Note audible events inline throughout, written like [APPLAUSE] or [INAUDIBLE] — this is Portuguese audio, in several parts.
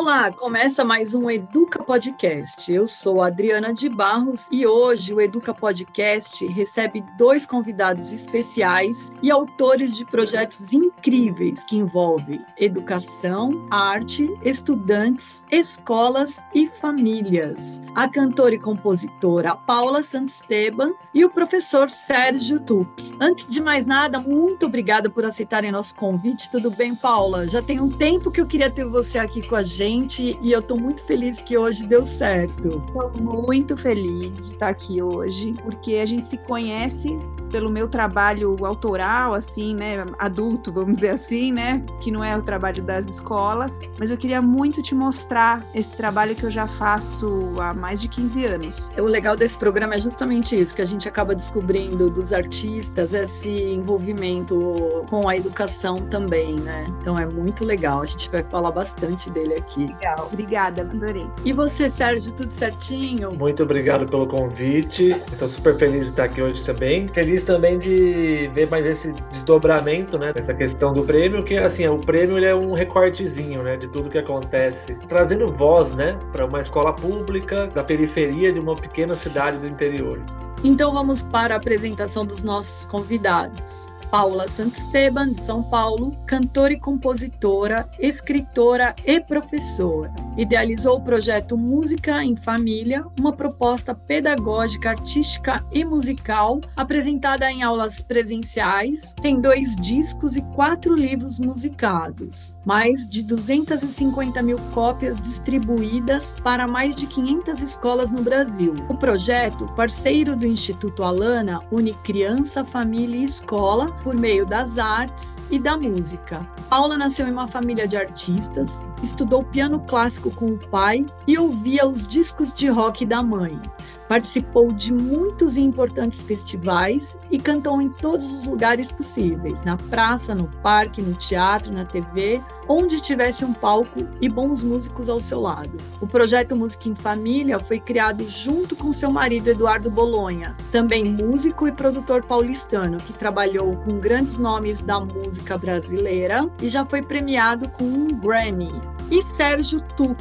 Olá, começa mais um Educa Podcast. Eu sou Adriana de Barros e hoje o Educa Podcast recebe dois convidados especiais e autores de projetos incríveis que envolvem educação, arte, estudantes, escolas e famílias. A cantora e compositora Paula Santisteban e o professor Sérgio Tuc. Antes de mais nada, muito obrigada por aceitarem nosso convite. Tudo bem, Paula? Já tem um tempo que eu queria ter você aqui com a gente gente e eu estou muito feliz que hoje deu certo. Estou muito feliz de estar aqui hoje, porque a gente se conhece pelo meu trabalho autoral, assim, né, adulto, vamos dizer assim, né, que não é o trabalho das escolas, mas eu queria muito te mostrar esse trabalho que eu já faço há mais de 15 anos. O legal desse programa é justamente isso, que a gente acaba descobrindo dos artistas esse envolvimento com a educação também, né? Então é muito legal, a gente vai falar bastante dele aqui aqui. Legal, obrigada, adorei. E você, Sérgio, tudo certinho? Muito obrigado pelo convite. Estou super feliz de estar aqui hoje também. Feliz também de ver mais esse desdobramento, né, dessa questão do prêmio, que assim, o prêmio ele é um recortezinho, né, de tudo que acontece, trazendo voz, né, para uma escola pública da periferia de uma pequena cidade do interior. Então vamos para a apresentação dos nossos convidados. Paula Santisteban, de São Paulo, cantora e compositora, escritora e professora. Idealizou o projeto Música em Família, uma proposta pedagógica, artística e musical apresentada em aulas presenciais. Tem dois discos e quatro livros musicados, mais de 250 mil cópias distribuídas para mais de 500 escolas no Brasil. O projeto, parceiro do Instituto Alana, une criança, família e escola por meio das artes e da música. Paula nasceu em uma família de artistas, estudou piano clássico com o pai e ouvia os discos de rock da mãe. Participou de muitos e importantes festivais e cantou em todos os lugares possíveis, na praça, no parque, no teatro, na TV, onde tivesse um palco e bons músicos ao seu lado. O projeto Música em Família foi criado junto com seu marido Eduardo Bolonha, também músico e produtor paulistano, que trabalhou com grandes nomes da música brasileira e já foi premiado com um Grammy. E Sérgio Tuc,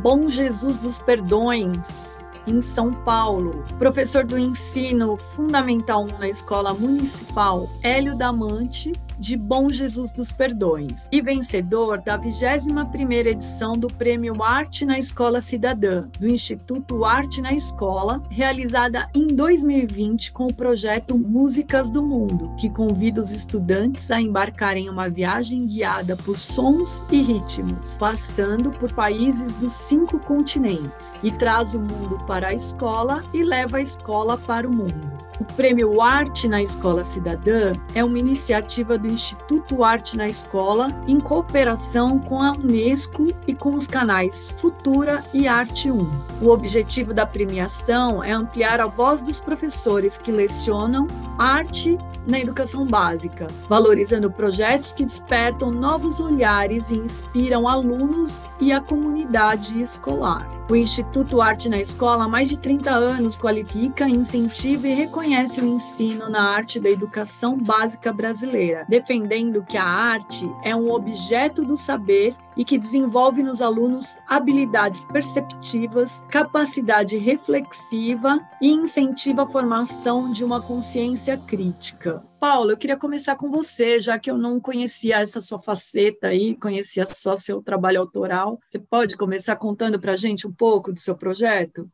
Bom Jesus dos Perdões, em São Paulo, professor do ensino fundamental na Escola Municipal Hélio Damante de Bom Jesus dos Perdões e vencedor da 21ª edição do Prêmio Arte na Escola Cidadã, do Instituto Arte na Escola, realizada em 2020 com o projeto Músicas do Mundo, que convida os estudantes a embarcarem em uma viagem guiada por sons e ritmos, passando por países dos cinco continentes, e traz o mundo para a escola e leva a escola para o mundo. O Prêmio Arte na Escola Cidadã é uma iniciativa do Instituto Arte na Escola em cooperação com a Unesco e com os canais Futura e Arte 1. O objetivo da premiação é ampliar a voz dos professores que lecionam arte na educação básica, valorizando projetos que despertam novos olhares e inspiram alunos e a comunidade escolar. O Instituto Arte na Escola há mais de 30 anos qualifica, incentiva e reconhece o ensino na arte da educação básica brasileira, defendendo que a arte é um objeto do saber e que desenvolve nos alunos habilidades perceptivas, capacidade reflexiva e incentiva a formação de uma consciência crítica. Paulo, eu queria começar com você, já que eu não conhecia essa sua faceta aí, conhecia só seu trabalho autoral. Você pode começar contando para a gente um pouco do seu projeto?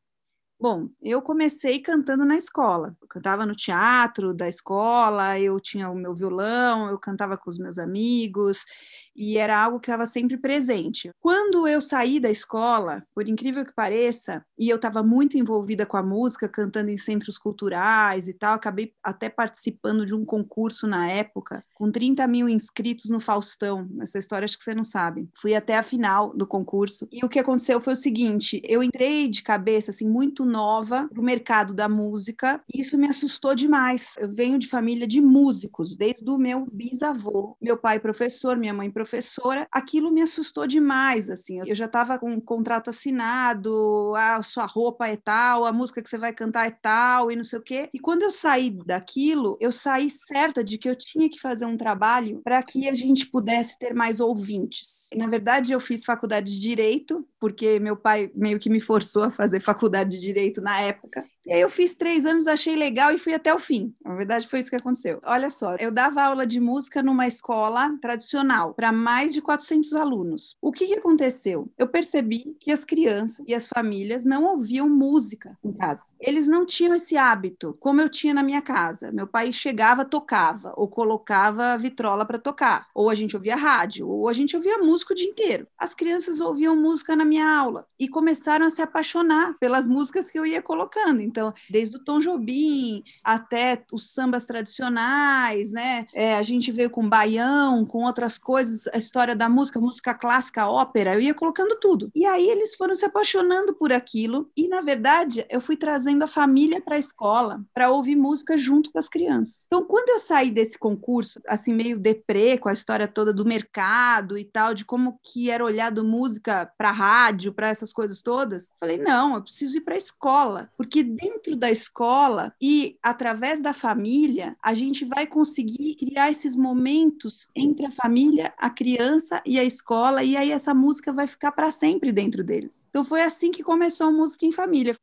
Bom, eu comecei cantando na escola. Eu cantava no teatro da escola, eu tinha o meu violão, eu cantava com os meus amigos, e era algo que estava sempre presente. Quando eu saí da escola, por incrível que pareça, e eu estava muito envolvida com a música, cantando em centros culturais e tal, acabei até participando de um concurso na época, com 30 mil inscritos no Faustão. Essa história acho que você não sabe. Fui até a final do concurso, e o que aconteceu foi o seguinte: eu entrei de cabeça, assim, muito nova para o mercado da música. E isso me assustou demais. Eu venho de família de músicos, desde o meu bisavô, meu pai professor, minha mãe professora. Aquilo me assustou demais, assim. Eu já estava com um contrato assinado, a sua roupa é tal, a música que você vai cantar é tal e não sei o quê. E quando eu saí daquilo, eu saí certa de que eu tinha que fazer um trabalho para que a gente pudesse ter mais ouvintes. Na verdade, eu fiz faculdade de direito, porque meu pai meio que me forçou a fazer faculdade de direito na época. E aí eu fiz três anos, achei legal e fui até o fim. Na verdade, foi isso que aconteceu. Olha só, eu dava aula de música numa escola tradicional para mais de 400 alunos. O que, que aconteceu? Eu percebi que as crianças e as famílias não ouviam música em casa. Eles não tinham esse hábito, como eu tinha na minha casa. Meu pai chegava, tocava, ou colocava vitrola para tocar, ou a gente ouvia rádio, ou a gente ouvia música o dia inteiro. As crianças ouviam música na minha aula e começaram a se apaixonar pelas músicas que eu ia colocando. Então, desde o Tom Jobim até os sambas tradicionais, né? É, a gente veio com baião, com outras coisas, a história da música, música clássica, ópera, eu ia colocando tudo. E aí eles foram se apaixonando por aquilo e, na verdade, eu fui trazendo a família para a escola para ouvir música junto com as crianças. Então, quando eu saí desse concurso, assim, meio deprê, com a história toda do mercado e tal, de como que era olhado música para rádio, para essas coisas todas, falei, não, eu preciso ir para a escola, porque dentro da escola e através da família, a gente vai conseguir criar esses momentos entre a família, a criança e a escola, e aí essa música vai ficar para sempre dentro deles. Então foi assim que começou a música em família.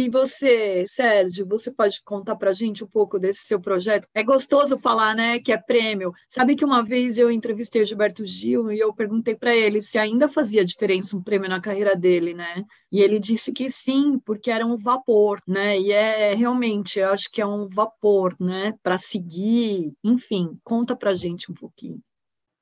E você, Sérgio, você pode contar para a gente um pouco desse seu projeto? É gostoso falar, né, que é prêmio. Sabe que uma vez eu entrevistei o Gilberto Gil e eu perguntei para ele se ainda fazia diferença um prêmio na carreira dele, né? E ele disse que sim, porque era um vapor, né? E é realmente, eu acho que é um vapor, né, para seguir. Enfim, conta para a gente um pouquinho.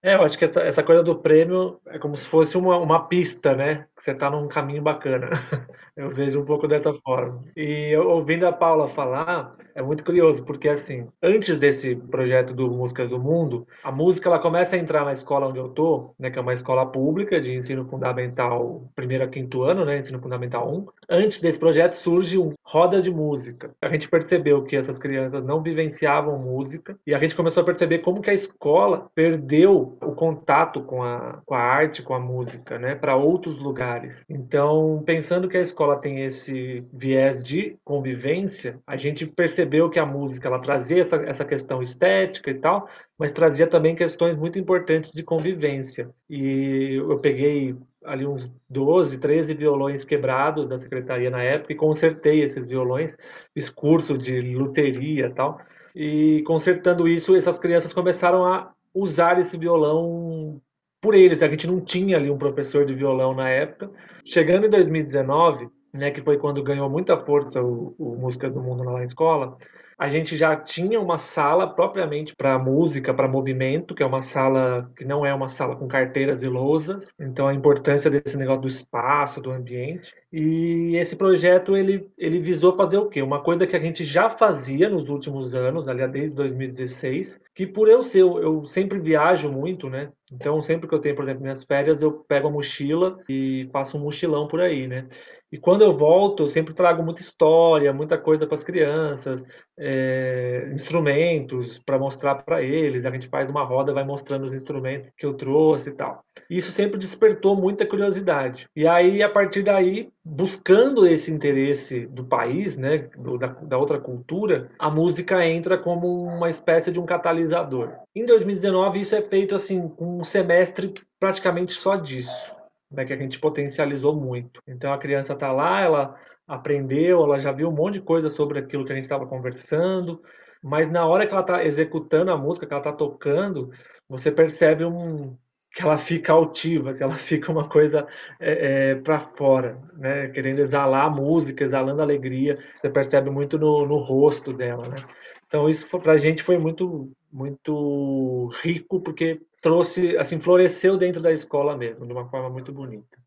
É, eu acho que essa coisa do prêmio é como se fosse uma, uma pista, né? Que você está num caminho bacana. [LAUGHS] Eu vejo um pouco dessa forma. E ouvindo a Paula falar, é muito curioso, porque assim, antes desse projeto do Músicas do Mundo, a música ela começa a entrar na escola onde eu tô, né, que é uma escola pública de ensino fundamental, primeiro a quinto ano, né, ensino fundamental 1. Antes desse projeto surge um roda de música. A gente percebeu que essas crianças não vivenciavam música e a gente começou a perceber como que a escola perdeu o contato com a, com a arte, com a música, né, para outros lugares. Então, pensando que a escola tem esse viés de convivência, a gente percebeu que a música ela trazia essa, essa questão estética e tal, mas trazia também questões muito importantes de convivência. E eu peguei ali uns 12, 13 violões quebrados da secretaria na época e consertei esses violões, fiz curso de luteria e tal. E consertando isso, essas crianças começaram a usar esse violão por eles. Né? A gente não tinha ali um professor de violão na época. Chegando em 2019, né, que foi quando ganhou muita força o, o Música do Mundo na escola, a gente já tinha uma sala propriamente para música, para movimento, que é uma sala que não é uma sala com carteiras e lousas. Então a importância desse negócio do espaço, do ambiente. E esse projeto ele, ele visou fazer o quê? Uma coisa que a gente já fazia nos últimos anos, aliás, desde 2016, que por eu ser, eu sempre viajo muito, né? Então sempre que eu tenho, por exemplo, minhas férias, eu pego a mochila e faço um mochilão por aí, né? E quando eu volto, eu sempre trago muita história, muita coisa para as crianças, é, instrumentos para mostrar para eles. A gente faz uma roda, vai mostrando os instrumentos que eu trouxe e tal. Isso sempre despertou muita curiosidade. E aí, a partir daí, buscando esse interesse do país, né, do, da, da outra cultura, a música entra como uma espécie de um catalisador. Em 2019, isso é feito assim, com um semestre praticamente só disso né, que a gente potencializou muito. Então a criança está lá, ela aprendeu, ela já viu um monte de coisa sobre aquilo que a gente estava conversando, mas na hora que ela está executando a música, que ela está tocando, você percebe um, que ela fica altiva, assim, [LAUGHS] ela fica uma coisa é, é, para fora, né? querendo exalar a música, exalando a alegria, você percebe muito no, no rosto dela. Né? Então isso para a gente foi muito muito rico porque trouxe, assim, floresceu dentro da escola mesmo, de uma forma muito bonita.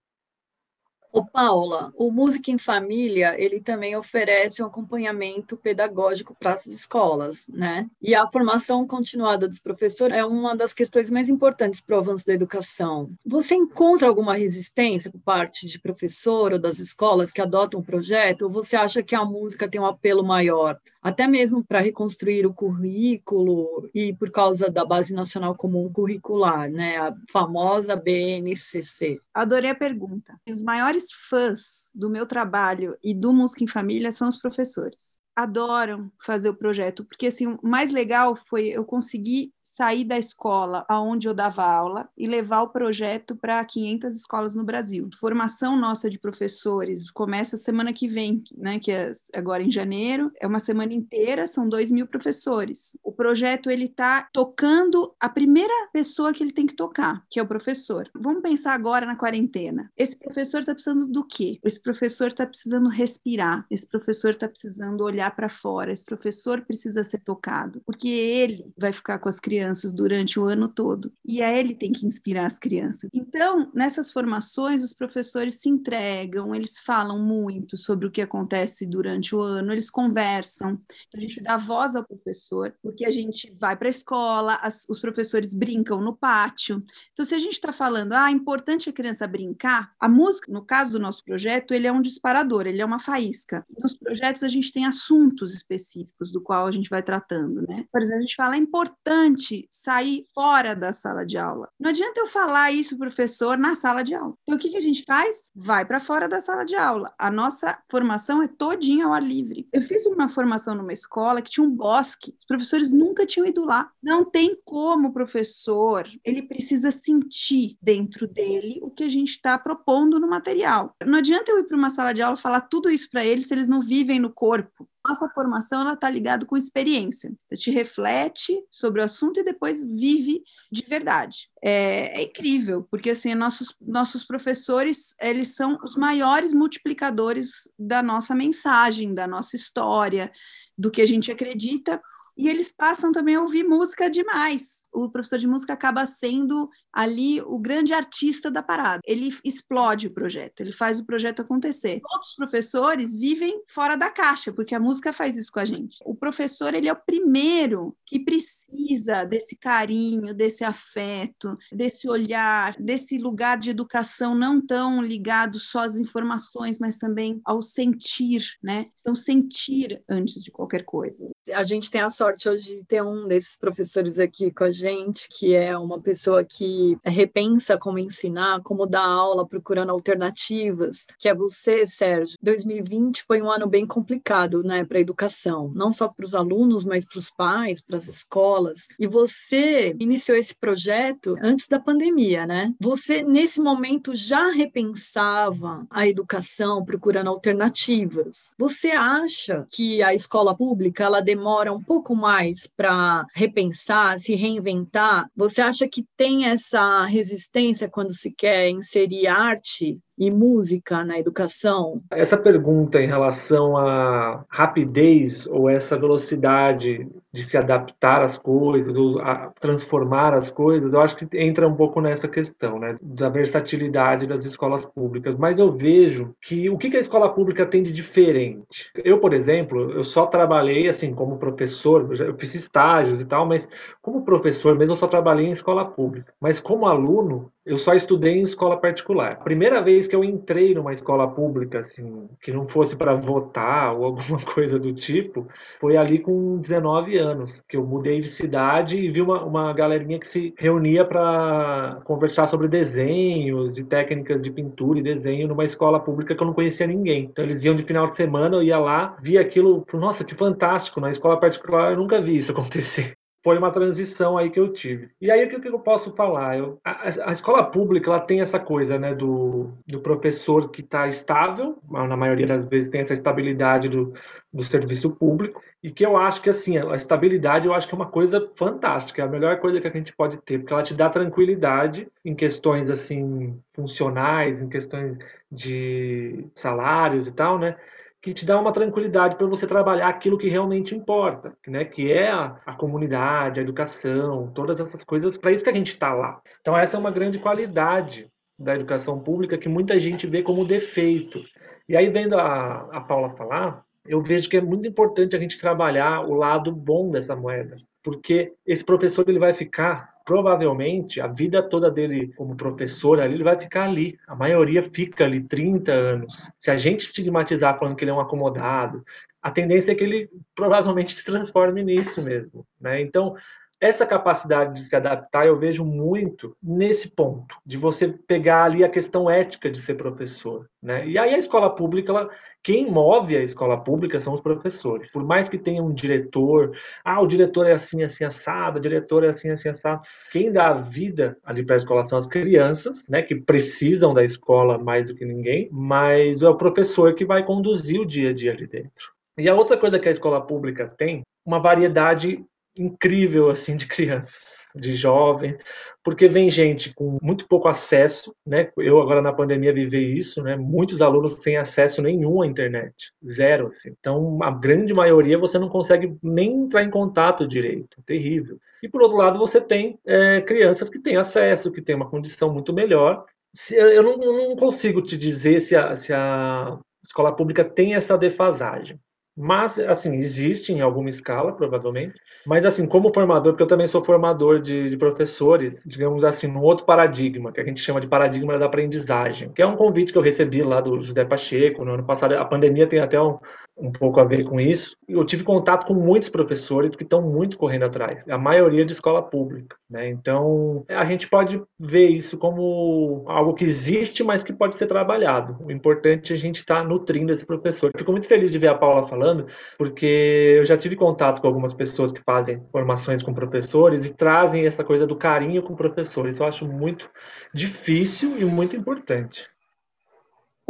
Ô Paula, o Música em Família, ele também oferece um acompanhamento pedagógico para as escolas, né? E a formação continuada dos professores é uma das questões mais importantes para o avanço da educação. Você encontra alguma resistência por parte de professor ou das escolas que adotam o projeto, ou você acha que a música tem um apelo maior, até mesmo para reconstruir o currículo e por causa da Base Nacional Comum Curricular, né? A famosa BNCC? Adorei a pergunta. Os maiores fãs do meu trabalho e do Música em Família são os professores. Adoram fazer o projeto, porque assim, o mais legal foi eu conseguir sair da escola aonde eu dava aula e levar o projeto para 500 escolas no Brasil. Formação nossa de professores começa semana que vem, né, que é agora em janeiro, é uma semana inteira, são dois mil professores. O projeto ele está tocando a primeira pessoa que ele tem que tocar, que é o professor. Vamos pensar agora na quarentena. Esse professor está precisando do quê? Esse professor está precisando respirar. Esse professor está precisando olhar para fora. Esse professor precisa ser tocado, porque ele vai ficar com as crianças crianças durante o ano todo. E é ele tem que inspirar as crianças. Então, nessas formações, os professores se entregam, eles falam muito sobre o que acontece durante o ano, eles conversam. A gente dá voz ao professor, porque a gente vai para a escola, as, os professores brincam no pátio. Então, se a gente está falando, ah, é importante a criança brincar, a música, no caso do nosso projeto, ele é um disparador, ele é uma faísca. Nos projetos, a gente tem assuntos específicos do qual a gente vai tratando, né? Por exemplo, a gente fala, é importante gente sair fora da sala de aula. Não adianta eu falar isso, professor, na sala de aula. Então, o que, que a gente faz? Vai para fora da sala de aula. A nossa formação é todinha ao ar livre. Eu fiz uma formação numa escola que tinha um bosque. Os professores nunca tinham ido lá. Não tem como o professor, ele precisa sentir dentro dele o que a gente está propondo no material. Não adianta eu ir para uma sala de aula falar tudo isso para eles se eles não vivem no corpo nossa formação ela está ligada com experiência. A gente reflete sobre o assunto e depois vive de verdade. É, é, incrível, porque assim, nossos, nossos professores eles são os maiores multiplicadores da nossa mensagem, da nossa história, do que a gente acredita e eles passam também a ouvir música demais. O professor de música acaba sendo ali o grande artista da parada. Ele explode o projeto, ele faz o projeto acontecer. Outros professores vivem fora da caixa, porque a música faz isso com a gente. O professor, ele é o primeiro que precisa desse carinho, desse afeto, desse olhar, desse lugar de educação não tão ligado só às informações, mas também ao sentir, né? Então, sentir antes de qualquer coisa. A gente tem a sorte hoje de ter um desses professores aqui com a gente, que é uma pessoa que repensa como ensinar, como dar aula, procurando alternativas, que é você, Sérgio. 2020 foi um ano bem complicado, né, para a educação, não só para os alunos, mas para os pais, para as escolas. E você iniciou esse projeto antes da pandemia, né? Você nesse momento já repensava a educação, procurando alternativas. Você acha que a escola pública ela demora um pouco mais para repensar, se reinventar? Você acha que tem essa resistência quando se quer inserir arte e música na educação? Essa pergunta em relação à rapidez ou essa velocidade de se adaptar às coisas, ou a transformar as coisas, eu acho que entra um pouco nessa questão, né, da versatilidade das escolas públicas. Mas eu vejo que o que a escola pública tem de diferente? Eu, por exemplo, eu só trabalhei assim como professor, eu fiz estágios e tal, mas como professor mesmo eu só trabalhei em escola pública. Mas como aluno, eu só estudei em escola particular. A primeira vez que eu entrei numa escola pública, assim, que não fosse para votar ou alguma [LAUGHS] coisa do tipo, foi ali com 19 anos, que eu mudei de cidade e vi uma, uma galerinha que se reunia para conversar sobre desenhos e técnicas de pintura e desenho numa escola pública que eu não conhecia ninguém. Então eles iam de final de semana, eu ia lá, via aquilo, nossa, que fantástico, na escola particular eu nunca vi isso [LAUGHS] acontecer foi uma transição aí que eu tive. E aí o que, eu posso falar? Eu, a, a, escola pública ela tem essa coisa, né, do, do professor que está estável, na maioria das vezes tem essa estabilidade do, do serviço público e que eu acho que assim a estabilidade eu acho que é uma coisa fantástica, é a melhor coisa que a gente pode ter, porque ela te dá tranquilidade em questões assim funcionais, em questões de salários e tal, né? Que te dá uma tranquilidade para você trabalhar aquilo que realmente importa, né? Que é a, a comunidade, a educação, todas essas coisas. Para isso que a gente está lá. Então essa é uma grande qualidade da educação pública que muita gente vê como defeito. E aí, vendo a, a Paula falar, eu vejo que é muito importante a gente trabalhar o lado bom dessa moeda, porque esse professor ele vai ficar provavelmente a vida toda dele como professor ali, ele vai ficar ali. A maioria fica ali 30 anos. Se a gente estigmatizar falando que ele é um acomodado, a tendência é que ele provavelmente [LAUGHS] se transforme nisso mesmo, né? Então, essa capacidade de se adaptar eu vejo muito nesse ponto, de você pegar ali a questão ética de ser professor. Né? E aí a escola pública, ela, quem move a escola pública são os professores. Por mais que tenha um diretor, ah, o diretor é assim, assim, assado, o diretor é assim, assim, assado. Quem dá a vida ali para a escola são as crianças, né, que precisam da escola mais do que ninguém, mas é o professor que vai conduzir o dia a dia ali dentro. E a outra coisa que a escola pública tem, uma variedade incrível assim de crianças, de jovens, porque vem gente com muito pouco acesso, né? Eu agora na pandemia vivi isso, né? Muitos alunos sem acesso nenhum à internet, zero. Assim. Então, a grande maioria você não consegue nem entrar em contato direito, terrível. E por outro lado, você tem é, crianças que têm acesso, que têm uma condição muito melhor. Se, eu, não, eu não consigo te dizer se a, se a escola pública tem essa defasagem. Mas, assim, existe em alguma escala, provavelmente. Mas, assim, como formador, porque eu também sou formador de, de, professores, digamos assim, num outro paradigma, que a gente chama de paradigma da aprendizagem, que é um convite que eu recebi lá do José Pacheco no ano passado. A pandemia tem até um, um pouco a ver com isso. Eu tive contato com muitos professores que estão muito correndo atrás, a maioria de escola pública. Né? Então, a gente pode ver isso como algo que existe, mas que pode ser trabalhado. O importante é a gente estar tá nutrindo esse professor. fico muito feliz de ver a Paula falando, porque eu já tive contato com algumas pessoas que fazem formações com professores e trazem essa coisa do carinho com professores. Eu acho muito difícil e muito importante.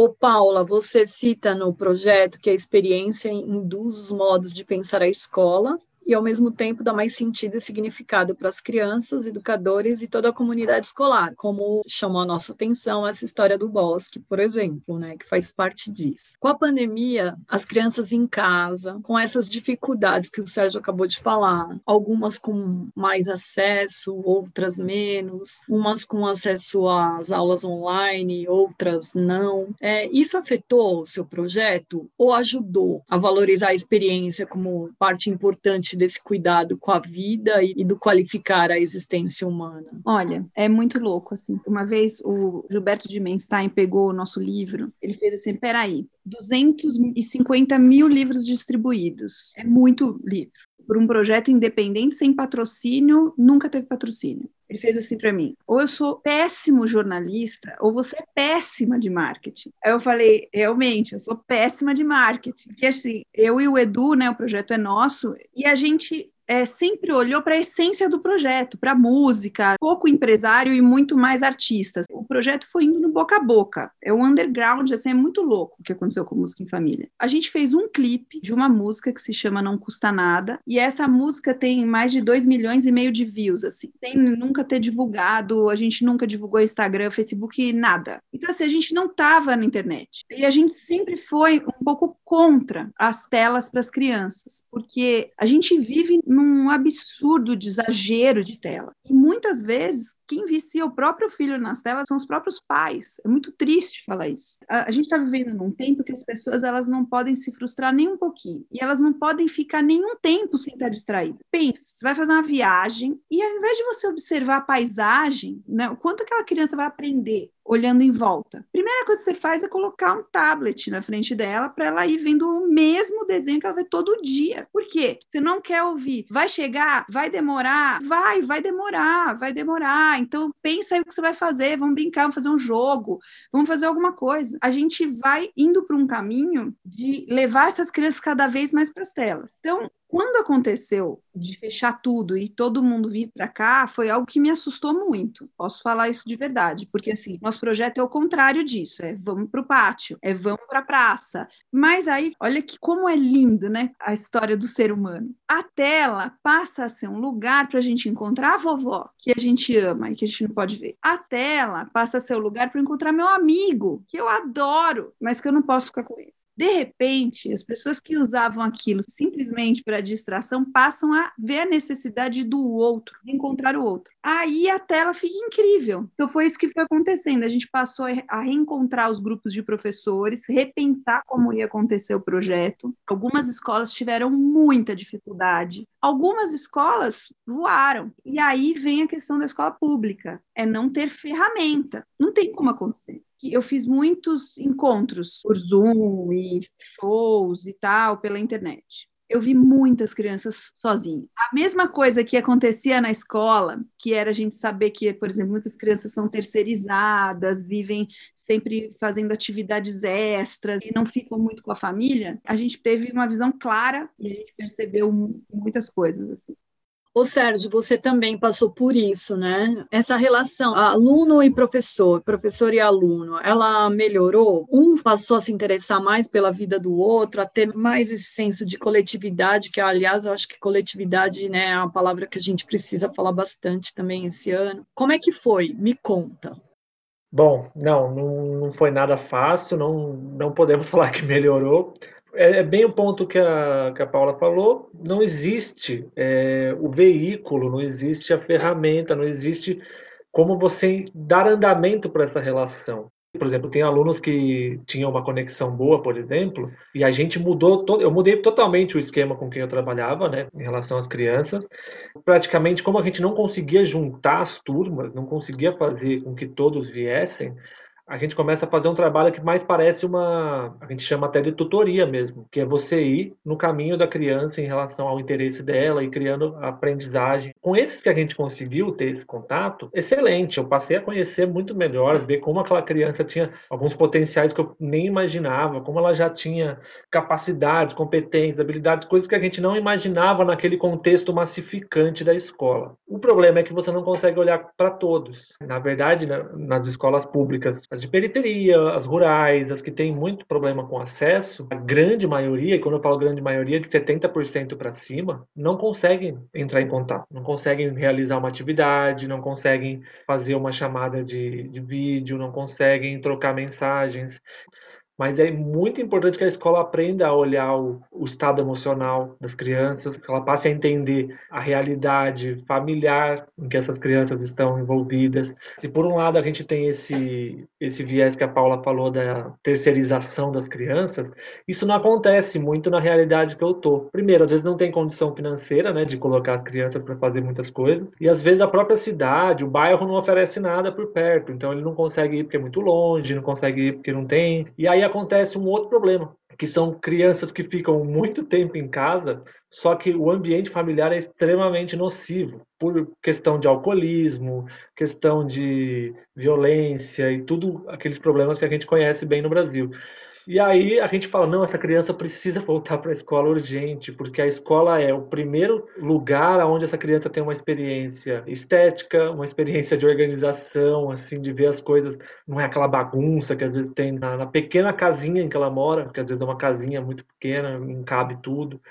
Ô, Paula, você cita no projeto que a experiência induz os modos de pensar a escola e, ao mesmo tempo, dá mais sentido e significado para as crianças, educadores e toda a comunidade escolar, como chamou a nossa atenção essa história do bosque, por exemplo, né, que faz parte disso. Com a pandemia, as crianças em casa, com essas dificuldades que o Sérgio acabou de falar, algumas com mais acesso, outras menos, umas com acesso às aulas online, outras não. É, isso afetou o seu projeto ou ajudou a valorizar a experiência como parte importante desse cuidado com a vida e, do qualificar a existência humana? Olha, é muito louco, assim. Uma vez o Gilberto de Menstein pegou o nosso livro, ele fez assim, peraí, 250 mil livros distribuídos. É muito livro por um projeto independente sem patrocínio, nunca teve patrocínio. Ele fez assim para mim: ou eu sou péssimo jornalista, ou você é péssima de marketing. Aí eu falei: realmente, eu sou péssima de marketing. Porque assim, eu e o Edu, né, o projeto é nosso, e a gente é, sempre olhou para a essência do projeto, para a música, pouco empresário e muito mais artistas. O projeto foi indo no boca a boca. É o underground, assim, é muito louco o que aconteceu com Música em Família. A gente fez um clipe de uma música que se chama Não Custa Nada, e essa música tem mais de 2 milhões e meio de views, assim. Tem nunca ter divulgado, a gente nunca divulgou Instagram, Facebook, nada. Então, assim, a gente não tava na internet. E a gente sempre foi um pouco contra as telas para as crianças, porque a gente vive num absurdo de exagero de tela. E muitas vezes, quem vicia o próprio filho nas telas são os próprios pais. É muito triste falar isso. A, a gente está vivendo num tempo que as pessoas elas não podem se frustrar nem um pouquinho. E elas não podem ficar nenhum tempo sem estar distraídas. Pensa, você vai fazer uma viagem e ao invés de você observar a paisagem, né, o quanto aquela criança vai aprender olhando em volta. Primeira coisa que você faz é colocar um tablet na frente dela para ela ir vendo o mesmo desenho que ela vê todo dia. Por quê? Você não quer ouvir. Vai chegar? Vai demorar? Vai, vai demorar, vai demorar. Então pensa aí o que você vai fazer. Vamos brincar, vamos fazer um jogo, vamos fazer alguma coisa. A gente vai indo para um caminho de levar essas crianças cada vez mais para as telas. Então, quando aconteceu de fechar tudo e todo mundo vir para cá, foi algo que me assustou muito. Posso falar isso de verdade, porque assim, nosso projeto é o contrário disso, é vamos para o pátio, é vamos para a praça. Mas aí, olha que como é lindo, né, a história do ser humano. A tela passa a ser um lugar para a gente encontrar a vovó que a gente ama e que a gente não pode ver. A tela passa a ser o um lugar para encontrar meu amigo que eu adoro, mas que eu não posso ficar com ele. De repente, as pessoas que usavam aquilo simplesmente para distração passam a ver a necessidade do outro, encontrar o outro. Aí a tela fica incrível. Então foi isso que foi acontecendo. A gente passou a reencontrar os grupos de professores, repensar como ia acontecer o projeto. Algumas escolas tiveram muita dificuldade. Algumas escolas voaram. E aí vem a questão da escola pública, é não ter ferramenta. Não tem como acontecer eu fiz muitos encontros por Zoom e shows e tal pela internet eu vi muitas crianças sozinhas. A mesma coisa que acontecia na escola, que era a gente saber que, por exemplo, muitas crianças são terceirizadas, vivem sempre fazendo atividades extras e não ficam muito com a família, a gente teve uma visão clara e a gente percebeu muitas coisas assim. Ô Sérgio, você também passou por isso, né? Essa relação aluno e professor, professor e aluno, ela melhorou? Um passou a se interessar mais pela vida do outro, a ter mais esse senso de coletividade, que aliás eu acho que coletividade né, é uma palavra que a gente precisa falar bastante também esse ano. Como é que foi? Me conta. Bom, não, não, não foi nada fácil, não, não podemos [LAUGHS] falar que melhorou é, é, bem o ponto que a, que a Paula falou. Não existe é, o veículo, não existe a ferramenta, não existe como você dar andamento para essa relação. Por exemplo, tem alunos que tinham uma conexão boa, por exemplo, e a gente mudou, to eu mudei totalmente o esquema com quem eu trabalhava, né, em relação às crianças. Praticamente, como a gente não conseguia juntar as turmas, não conseguia fazer com que todos viessem, a gente começa a fazer um trabalho que mais parece uma, a gente chama até de tutoria mesmo, que é você ir no caminho da criança em relação ao interesse dela e criando aprendizagem. Com esses que a gente conseguiu ter esse contato, excelente. Eu passei a conhecer muito melhor, ver como aquela criança tinha alguns potenciais que eu nem imaginava, como ela já tinha capacidades, competências, habilidades, coisas que a gente não imaginava naquele contexto massificante da escola. O problema é que você não consegue olhar para todos. Na verdade, nas escolas públicas, as de periferia, as rurais, as que têm muito problema com acesso, a grande maioria, e quando eu falo grande maioria, de 70% para cima, não conseguem entrar em contato, não conseguem realizar uma atividade, não conseguem fazer uma chamada de, de vídeo, não conseguem trocar mensagens mas é muito importante que a escola aprenda a olhar o, o, estado emocional das crianças, que ela passe a entender a realidade familiar em que essas crianças estão envolvidas. Se por um lado a gente tem esse esse viés que a Paula falou da terceirização das crianças, isso não acontece muito na realidade que eu tô. Primeiro, às vezes não tem condição financeira, né, de colocar as crianças para fazer muitas coisas, e às vezes a própria cidade, o bairro não oferece nada por perto, então ele não consegue ir porque é muito longe, não consegue ir porque não tem. E aí acontece um outro problema, que são crianças que ficam muito tempo em casa, só que o ambiente familiar é extremamente nocivo, por questão de alcoolismo, questão de violência e tudo aqueles problemas que a gente conhece bem no Brasil. E aí a gente fala, não, essa criança precisa voltar para a escola urgente, porque a escola é o primeiro lugar onde essa criança tem uma experiência estética, uma experiência de organização, assim, de ver as coisas, não é aquela bagunça que às vezes tem na, na pequena casinha em que ela mora, porque às vezes é uma casinha muito pequena, não cabe tudo.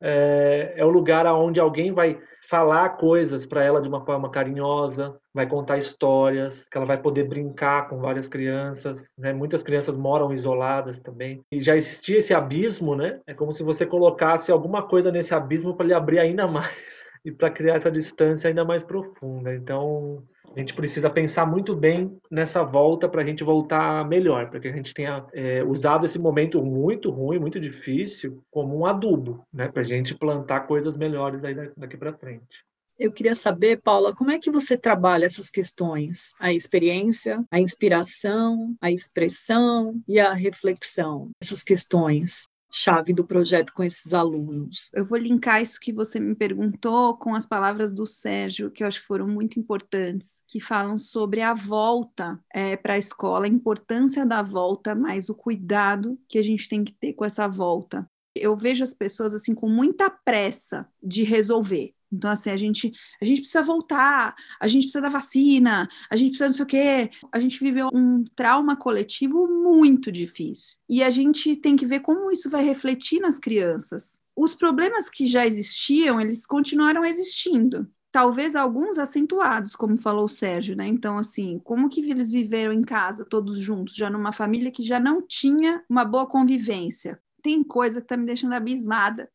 É, é o lugar onde alguém vai falar coisas para ela de uma forma carinhosa, vai contar histórias, que ela vai poder brincar com várias crianças. Né? Muitas crianças moram isoladas também. E já existia esse abismo, né? É como se você colocasse alguma coisa nesse abismo para lhe abrir ainda [LAUGHS] mais e para criar essa distância ainda mais profunda. Então, a gente precisa pensar muito bem nessa volta para a gente voltar melhor, para que a gente tenha é, usado esse momento muito ruim, muito difícil, como um adubo, né, para a gente plantar coisas melhores daqui para frente. Eu queria saber, Paula, como é que você trabalha essas questões? A experiência, a inspiração, a expressão e a reflexão, essas questões chave do projeto com esses alunos. Eu vou linkar isso que você me perguntou com as palavras do Sérgio, que eu acho que foram muito importantes, que falam sobre a volta é, para a escola, a importância da volta, mas o cuidado que a gente tem que ter com essa volta. Eu vejo as pessoas assim com muita pressa de resolver. Então, assim, a gente, a gente precisa voltar, a gente precisa da vacina, a gente precisa não sei o quê. A gente viveu um trauma coletivo muito difícil. E a gente tem que ver como isso vai refletir nas crianças. Os problemas que já existiam, eles continuaram existindo talvez alguns acentuados, como falou o Sérgio, né? Então, assim, como que eles viveram em casa todos juntos, já numa família que já não tinha uma boa convivência? Tem coisa que está me deixando abismada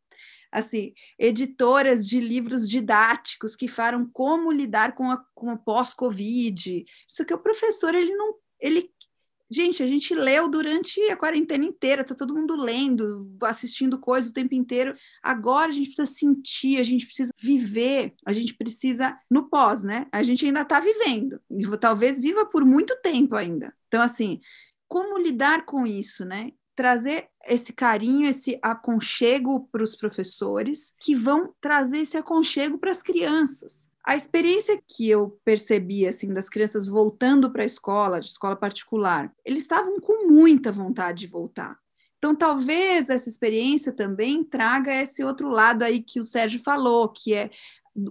assim, editoras de livros didáticos que falam como lidar com a, com a pós-Covid. Isso que o professor, ele não. Ele, gente, a gente leu durante a quarentena inteira, tá todo mundo lendo, assistindo coisas o tempo inteiro. Agora a gente precisa sentir, a gente precisa viver, a gente precisa no pós, né? A gente ainda está vivendo, talvez viva por muito tempo ainda. Então, assim, como lidar com isso, né? Trazer esse carinho, esse aconchego para os professores, que vão trazer esse aconchego para as crianças. A experiência que eu percebi assim das crianças voltando para a escola, de escola particular, eles estavam com muita vontade de voltar. Então, talvez essa experiência também traga esse outro lado aí que o Sérgio falou, que é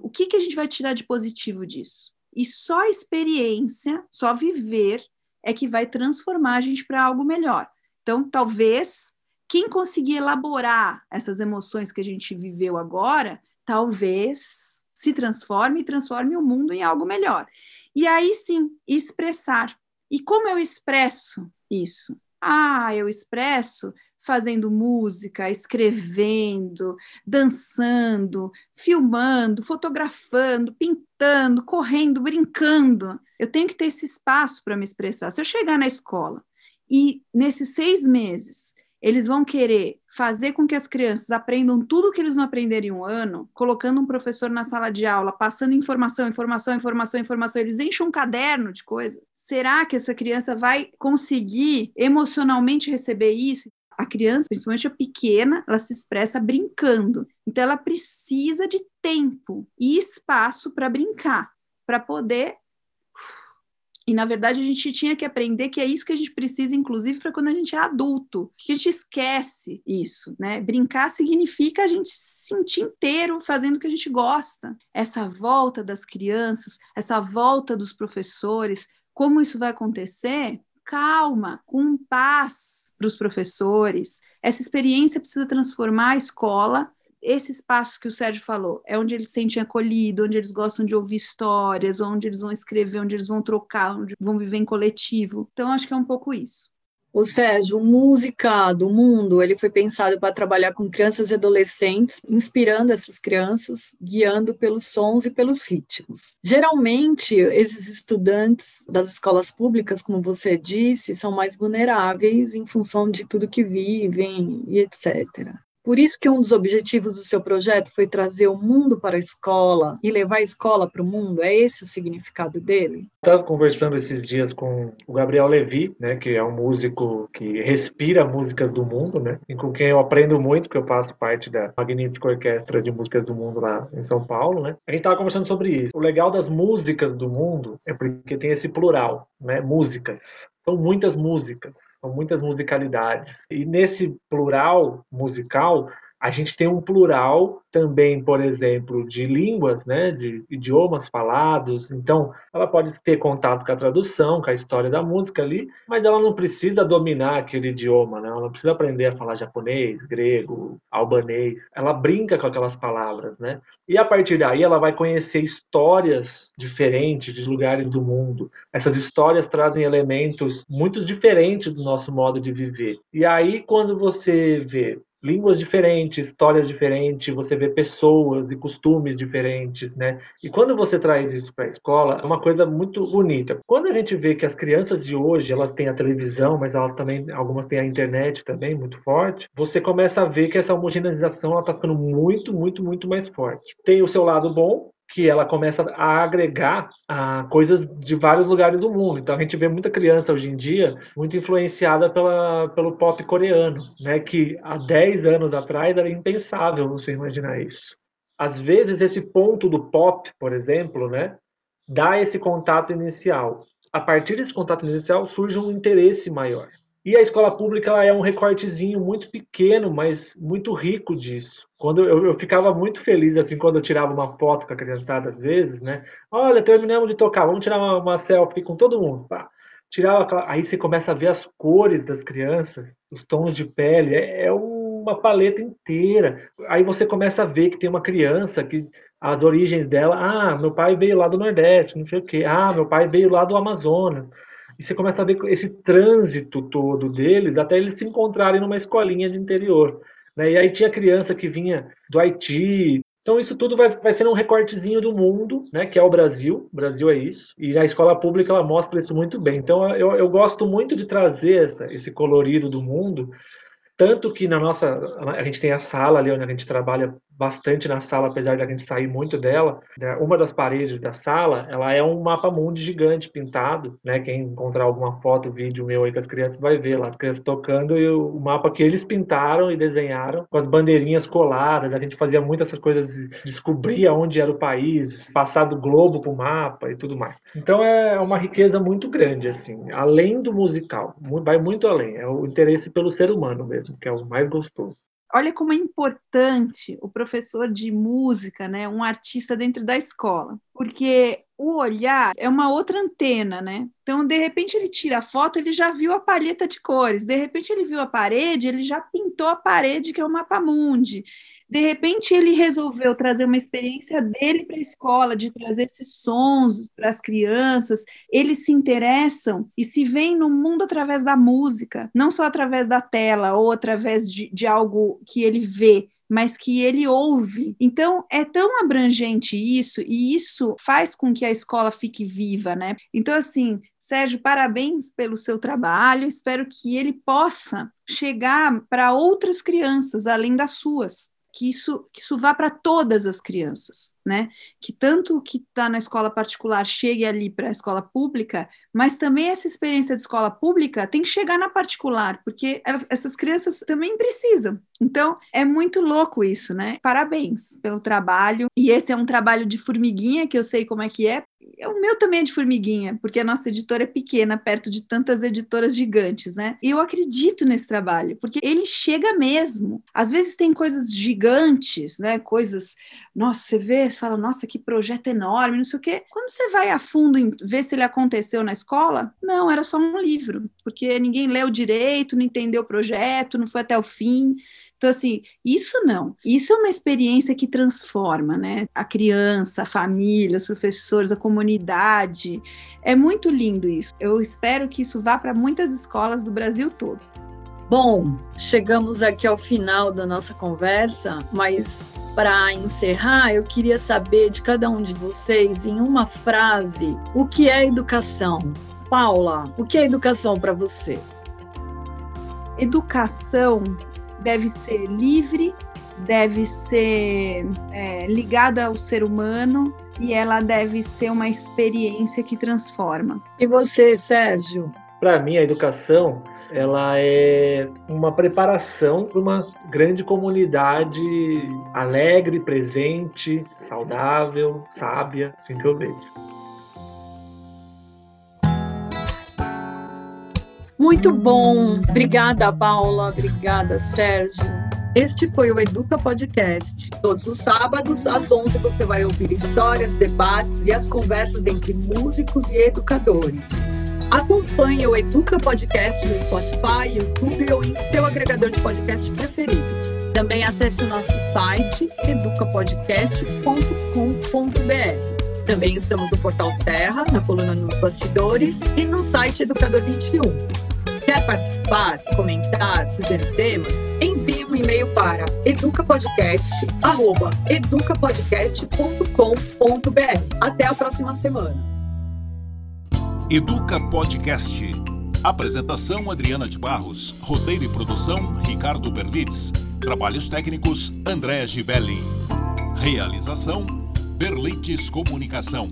o que, que a gente vai tirar de positivo disso? E só a experiência, só viver, é que vai transformar a gente para algo melhor. Então, talvez quem conseguir elaborar essas emoções que a gente viveu agora, talvez se transforme e transforme o mundo em algo melhor. E aí sim, expressar. E como eu expresso isso? Ah, eu expresso fazendo música, escrevendo, dançando, filmando, fotografando, pintando, correndo, brincando. Eu tenho que ter esse espaço para me expressar. Se eu chegar na escola e nesses seis meses, eles vão querer fazer com que as crianças aprendam tudo o que eles não aprenderam em um ano, colocando um professor na sala de aula, passando informação, informação, informação, informação, eles enchem um caderno de coisa. Será que essa criança vai conseguir emocionalmente receber isso? A criança, principalmente a pequena, ela se expressa brincando. Então, ela precisa de tempo e espaço para brincar, para poder e, na verdade, a gente tinha que aprender que é isso que a gente precisa, inclusive, para quando a gente é adulto, que a gente esquece isso, né? Brincar significa a gente se sentir inteiro fazendo o que a gente gosta. Essa volta das crianças, essa volta dos professores, como isso vai acontecer? Calma, com paz para os professores. Essa experiência precisa transformar a escola esse espaço que o Sérgio falou é onde eles se sentem acolhidos, onde eles gostam de ouvir histórias, onde eles vão escrever, onde eles vão trocar, onde vão viver em coletivo. Então, acho que é um pouco isso. O Sérgio, o Música do Mundo, ele foi pensado para trabalhar com crianças e adolescentes, inspirando essas crianças, guiando pelos sons e pelos ritmos. Geralmente, esses estudantes das escolas públicas, como você disse, são mais vulneráveis em função de tudo que vivem e etc. Por isso que um dos objetivos do seu projeto foi trazer o mundo para a escola e levar a escola para o mundo. É esse o significado dele? Estava conversando esses dias com o Gabriel Levi, né, que é um músico que respira músicas do mundo, né, e com quem eu aprendo muito, porque eu faço parte da magnífica orquestra de músicas do mundo lá em São Paulo, né. A gente estava conversando sobre isso. O legal das músicas do mundo é porque tem esse plural, né, músicas são muitas músicas, são muitas musicalidades. E nesse plural musical, a gente tem um plural também, por exemplo, de línguas, né, de idiomas falados. Então, ela pode ter contato com a tradução, com a história da música ali, mas ela não precisa dominar aquele idioma, né? Ela não precisa aprender a falar japonês, grego, albanês. Ela brinca com aquelas palavras, né? E a partir daí ela vai conhecer histórias diferentes de lugares do mundo. Essas histórias trazem elementos muito diferentes do nosso modo de viver. E aí quando você vê línguas diferentes, histórias diferentes, você vê pessoas e costumes diferentes, né? E quando você traz isso para a escola, é uma coisa muito bonita. Quando a gente vê que as crianças de hoje, elas têm a televisão, mas elas também, algumas têm a internet também, muito forte, você começa a ver que essa homogeneização está ficando muito, muito, muito mais forte. Tem o seu lado bom, que ela começa a agregar a coisas de vários lugares do mundo. Então a gente vê muita criança hoje em dia muito influenciada pela, pelo pop coreano, né? Que há 10 anos atrás era impensável você imaginar isso. Às vezes esse ponto do pop, por exemplo, né, dá esse contato inicial. A partir desse contato inicial surge um interesse maior. E a escola pública ela é um recortezinho muito pequeno, mas muito rico disso. Quando eu, eu, ficava muito feliz assim quando eu tirava uma foto com a criançada às vezes, né? Olha, terminamos de tocar, vamos tirar uma, uma selfie com todo mundo. Pá. Tirava, aí você começa a ver as cores das crianças, os tons de pele, é, é uma paleta inteira. Aí você começa a ver que tem uma criança que as origens dela. Ah, meu pai veio lá do Nordeste, não sei o quê. Ah, meu pai veio lá do Amazonas. E você começa a ver esse trânsito todo deles até eles se encontrarem numa escolinha de interior. Né? E aí tinha criança que vinha do Haiti. Então isso tudo vai, vai sendo um recortezinho do mundo, né? Que é o Brasil. O Brasil é isso. E na escola pública ela mostra isso muito bem. Então eu, eu gosto muito de trazer essa, esse colorido do mundo tanto que na nossa. A gente tem a sala ali onde a gente trabalha bastante na sala, apesar de a gente sair muito dela. Né? Uma das paredes da sala, ela é um mapa mundi gigante pintado, né? Quem encontrar alguma foto, vídeo meu aí com as crianças vai ver lá, as crianças tocando e o mapa que eles pintaram e desenharam com as bandeirinhas coladas. A gente fazia muitas essas coisas, descobria onde era o país, passar do globo pro mapa e tudo mais. Então é uma riqueza muito grande, assim, além do musical, vai muito além. É o interesse pelo ser humano mesmo, que é o mais gostoso olha como é importante o professor de música, né, um artista dentro da escola, porque o olhar é uma outra antena, né? Então, de repente, ele tira a foto, ele já viu a palheta de cores, de repente, ele viu a parede, ele já pintou a parede, que é o mapa mundi. De repente, ele resolveu trazer uma experiência dele para a escola, de trazer esses sons para as crianças. Eles se interessam e se veem no mundo através da música, não só através da tela ou através de, de algo que ele vê, mas que ele ouve. Então, é tão abrangente isso, e isso faz com que a escola fique viva, né? Então, assim, Sérgio, parabéns pelo seu trabalho, espero que ele possa chegar para outras crianças, além das suas que isso, que isso vá para todas as crianças, né? Que tanto o que está na escola particular chegue ali para a escola pública, mas também essa experiência de escola pública tem que chegar na particular, porque elas, essas crianças também precisam. Então, é muito louco isso, né? Parabéns pelo trabalho. E esse é um trabalho de formiguinha, que eu sei como é que é, o meu também é de formiguinha, porque a nossa editora é pequena, perto de tantas editoras gigantes, né? E eu acredito nesse trabalho, porque ele chega mesmo. Às vezes tem coisas gigantes, né? Coisas, nossa, você vê, você fala, nossa, que projeto enorme, não sei o quê. Quando você vai a fundo em ver se ele aconteceu na escola, não, era só um livro, porque ninguém leu direito, não entendeu o projeto, não foi até o fim. Então, assim, isso não. Isso é uma experiência que transforma, né? A criança, a família, os professores, a comunidade. É muito lindo isso. Eu espero que isso vá para muitas escolas do Brasil todo. Bom, chegamos aqui ao final da nossa conversa, mas para encerrar, eu queria saber de cada um de vocês, em uma frase, o que é educação? Paula, o que é educação para você? Educação deve ser livre, deve ser é, ligada ao ser humano e ela deve ser uma experiência que transforma. E você, Sérgio? Para mim, a educação ela é uma preparação para uma grande comunidade alegre, presente, saudável, sábia, assim que Muito bom. Obrigada, Paula. Obrigada, Sérgio. Este foi o Educa Podcast. Todos os sábados, às 11, você vai ouvir histórias, debates e as conversas entre músicos e educadores. Acompanhe o Educa Podcast no Spotify, YouTube ou em seu agregador de podcast preferido. Também acesse o nosso site educapodcast.com.br. Também estamos no portal Terra, na coluna Nos Bastidores e no site Educador 21. Quer participar, comentar, sugerir temas? Envie um e-mail para educapodcast@educapodcast.com.br. Até a próxima semana. Educa Podcast. Apresentação Adriana de Barros. Roteiro e produção Ricardo Berlitz. Trabalhos técnicos André Gibelli. Realização Berlites Comunicação.